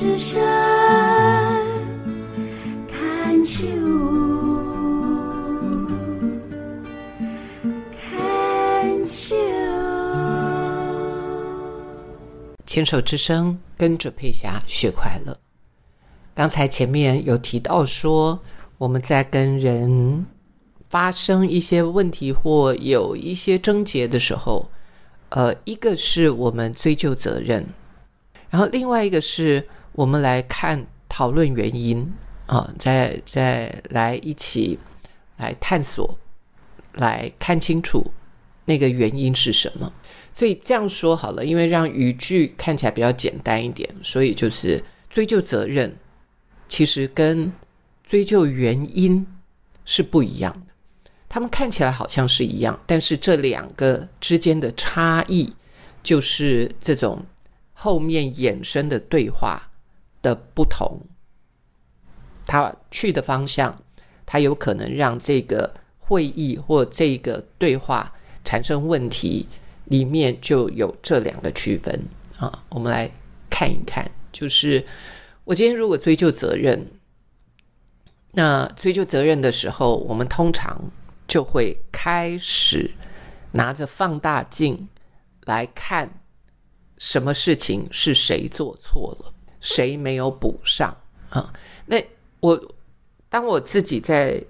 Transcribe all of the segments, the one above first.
之声看秋，看秋。牵手之声，跟着佩霞学快乐。刚才前面有提到说，我们在跟人发生一些问题或有一些症结的时候，呃，一个是我们追究责任，然后另外一个是我们来看讨论原因啊，再再来一起来探索，来看清楚那个原因是什么。所以这样说好了，因为让语句看起来比较简单一点，所以就是追究责任，其实跟追究原因是不一样的。他们看起来好像是一样，但是这两个之间的差异，就是这种后面衍生的对话的不同。他去的方向，他有可能让这个会议或这个对话产生问题。里面就有这两个区分啊，我们来看一看。就是我今天如果追究责任，那追究责任的时候，我们通常就会开始拿着放大镜来看什么事情是谁做错了，谁没有补上啊？那我当我自己在。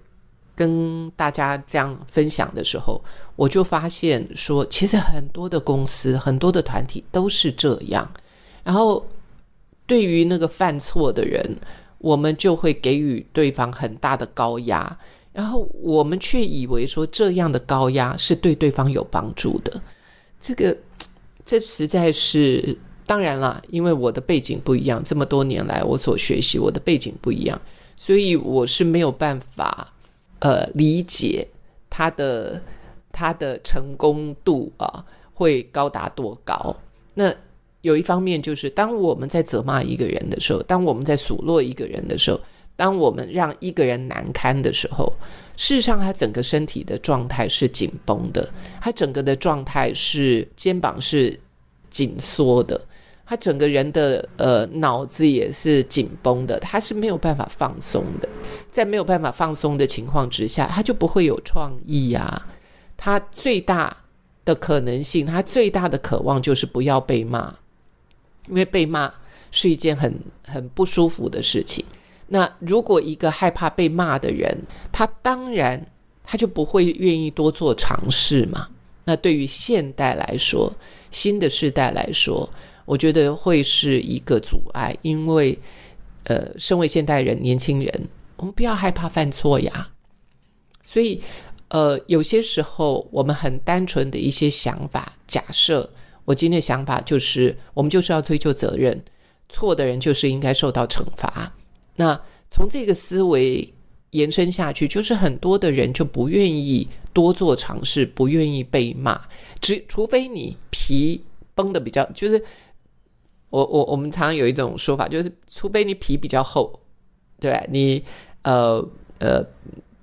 跟大家这样分享的时候，我就发现说，其实很多的公司、很多的团体都是这样。然后，对于那个犯错的人，我们就会给予对方很大的高压，然后我们却以为说这样的高压是对对方有帮助的。这个，这实在是当然了，因为我的背景不一样，这么多年来我所学习，我的背景不一样，所以我是没有办法。呃，理解他的他的成功度啊，会高达多高？那有一方面就是，当我们在责骂一个人的时候，当我们在数落一个人的时候，当我们让一个人难堪的时候，事实上他整个身体的状态是紧绷的，他整个的状态是肩膀是紧缩的。他整个人的呃脑子也是紧绷的，他是没有办法放松的。在没有办法放松的情况之下，他就不会有创意呀。他最大的可能性，他最大的渴望就是不要被骂，因为被骂是一件很很不舒服的事情。那如果一个害怕被骂的人，他当然他就不会愿意多做尝试嘛。那对于现代来说，新的时代来说。我觉得会是一个阻碍，因为，呃，身为现代人、年轻人，我们不要害怕犯错呀。所以，呃，有些时候我们很单纯的一些想法、假设，我今天的想法就是，我们就是要追究责任，错的人就是应该受到惩罚。那从这个思维延伸下去，就是很多的人就不愿意多做尝试，不愿意被骂，只除非你皮绷的比较，就是。我我我们常常有一种说法，就是除非你皮比较厚，对你呃呃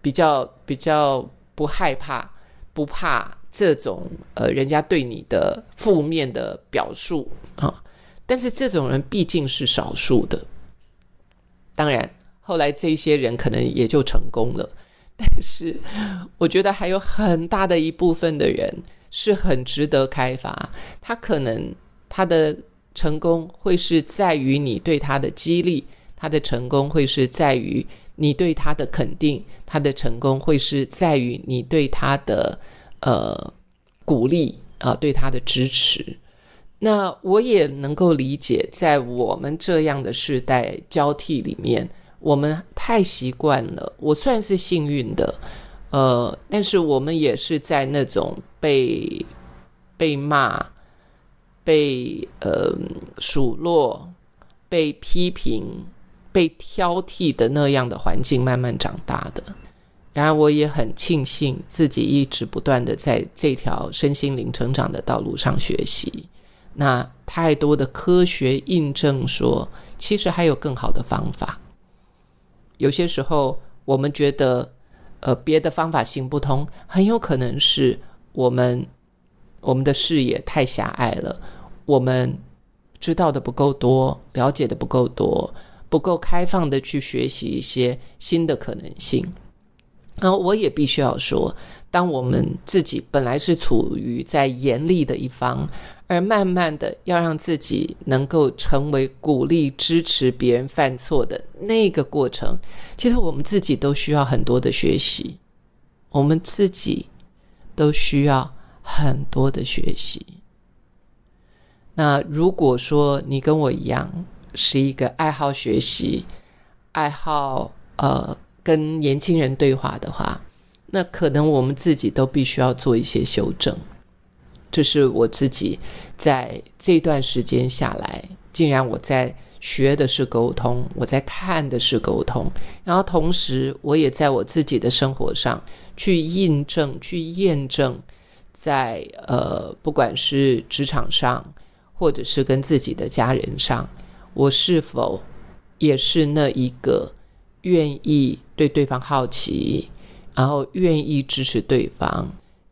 比较比较不害怕不怕这种呃人家对你的负面的表述啊，但是这种人毕竟是少数的。当然，后来这些人可能也就成功了，但是我觉得还有很大的一部分的人是很值得开发，他可能他的。成功会是在于你对他的激励，他的成功会是在于你对他的肯定，他的成功会是在于你对他的呃鼓励啊，对他的支持。那我也能够理解，在我们这样的世代交替里面，我们太习惯了。我算是幸运的，呃，但是我们也是在那种被被骂。被呃数落、被批评、被挑剔的那样的环境慢慢长大的，然而我也很庆幸自己一直不断的在这条身心灵成长的道路上学习。那太多的科学印证说，其实还有更好的方法。有些时候我们觉得呃别的方法行不通，很有可能是我们我们的视野太狭隘了。我们知道的不够多，了解的不够多，不够开放的去学习一些新的可能性。然后我也必须要说，当我们自己本来是处于在严厉的一方，而慢慢的要让自己能够成为鼓励、支持别人犯错的那个过程，其实我们自己都需要很多的学习，我们自己都需要很多的学习。那如果说你跟我一样是一个爱好学习、爱好呃跟年轻人对话的话，那可能我们自己都必须要做一些修正。这是我自己在这段时间下来，竟然我在学的是沟通，我在看的是沟通，然后同时我也在我自己的生活上去印证、去验证，在呃不管是职场上。或者是跟自己的家人上，我是否也是那一个愿意对对方好奇，然后愿意支持对方，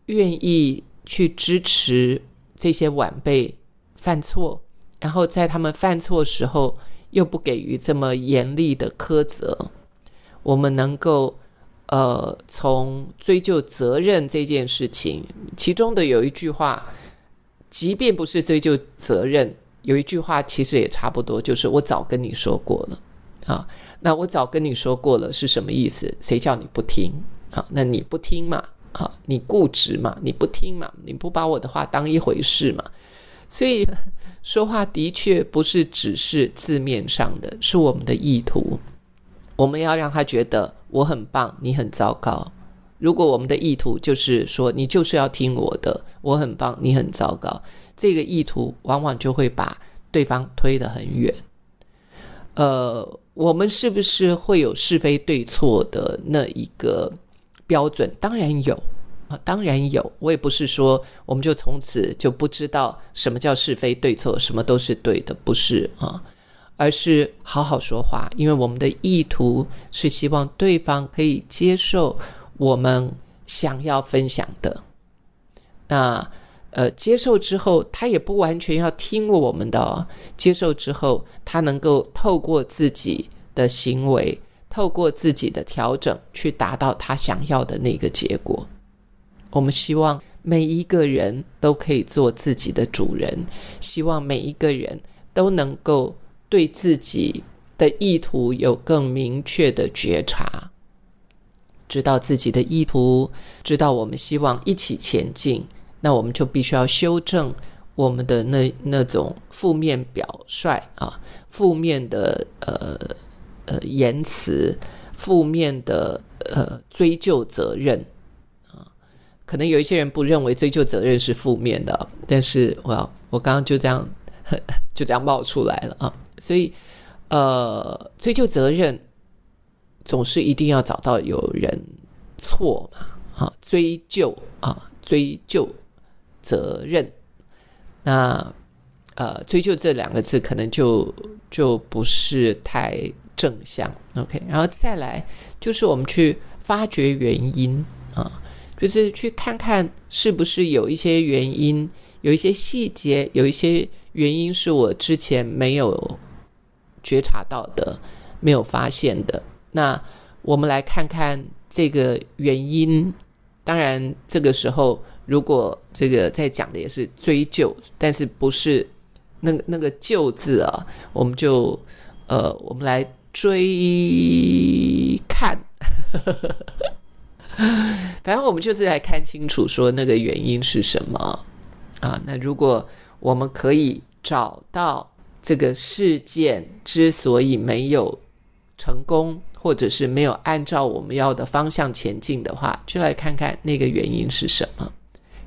愿意去支持这些晚辈犯错，然后在他们犯错时候又不给予这么严厉的苛责，我们能够呃从追究责任这件事情，其中的有一句话。即便不是追究责任，有一句话其实也差不多，就是我早跟你说过了啊。那我早跟你说过了是什么意思？谁叫你不听啊？那你不听嘛？啊，你固执嘛？你不听嘛？你不把我的话当一回事嘛？所以说话的确不是只是字面上的，是我们的意图。我们要让他觉得我很棒，你很糟糕。如果我们的意图就是说你就是要听我的，我很棒，你很糟糕，这个意图往往就会把对方推得很远。呃，我们是不是会有是非对错的那一个标准？当然有啊，当然有。我也不是说我们就从此就不知道什么叫是非对错，什么都是对的，不是啊，而是好好说话，因为我们的意图是希望对方可以接受。我们想要分享的，那呃，接受之后，他也不完全要听我们的。接受之后，他能够透过自己的行为，透过自己的调整，去达到他想要的那个结果。我们希望每一个人都可以做自己的主人，希望每一个人都能够对自己的意图有更明确的觉察。知道自己的意图，知道我们希望一起前进，那我们就必须要修正我们的那那种负面表率啊，负面的呃呃言辞，负面的呃追究责任啊。可能有一些人不认为追究责任是负面的，但是我要我刚刚就这样 就这样冒出来了啊。所以呃，追究责任。总是一定要找到有人错嘛，啊，追究啊，追究责任。那呃，追究这两个字可能就就不是太正向。OK，然后再来就是我们去发掘原因啊，就是去看看是不是有一些原因，有一些细节，有一些原因是我之前没有觉察到的，没有发现的。那我们来看看这个原因。当然，这个时候如果这个在讲的也是追究，但是不是那个那个“救”字啊，我们就呃，我们来追看。反正我们就是来看清楚，说那个原因是什么啊？那如果我们可以找到这个事件之所以没有成功。或者是没有按照我们要的方向前进的话，就来看看那个原因是什么，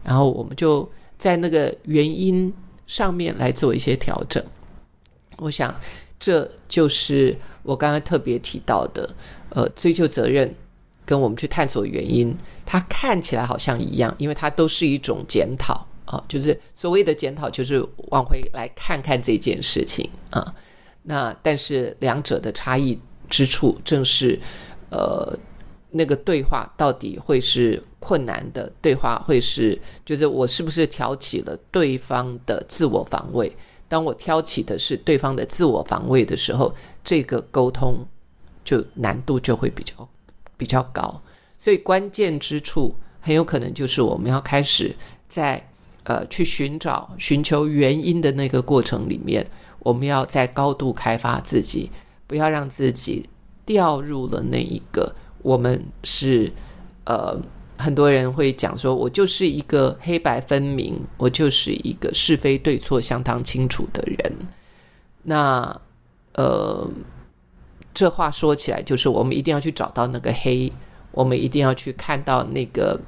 然后我们就在那个原因上面来做一些调整。我想，这就是我刚刚特别提到的，呃，追究责任跟我们去探索原因，它看起来好像一样，因为它都是一种检讨啊，就是所谓的检讨，就是往回来看看这件事情啊。那但是两者的差异。之处正是，呃，那个对话到底会是困难的对话，会是就是我是不是挑起了对方的自我防卫？当我挑起的是对方的自我防卫的时候，这个沟通就难度就会比较比较高。所以关键之处很有可能就是我们要开始在呃去寻找、寻求原因的那个过程里面，我们要在高度开发自己，不要让自己掉入了那一个我们是呃。很多人会讲说：“我就是一个黑白分明，我就是一个是非对错相当清楚的人。”那呃，这话说起来，就是我们一定要去找到那个黑，我们一定要去看到那个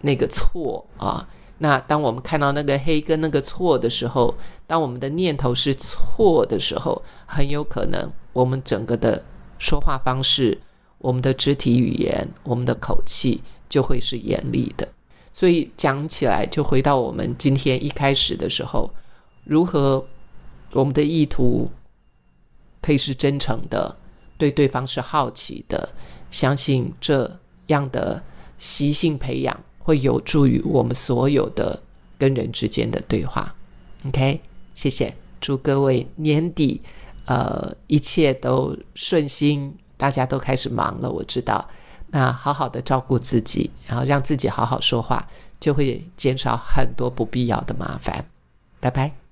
那个错啊。那当我们看到那个黑跟那个错的时候，当我们的念头是错的时候，很有可能我们整个的说话方式、我们的肢体语言、我们的口气。就会是严厉的，所以讲起来就回到我们今天一开始的时候，如何我们的意图可以是真诚的，对对方是好奇的，相信这样的习性培养会有助于我们所有的跟人之间的对话。OK，谢谢，祝各位年底呃一切都顺心，大家都开始忙了，我知道。那好好的照顾自己，然后让自己好好说话，就会减少很多不必要的麻烦。拜拜。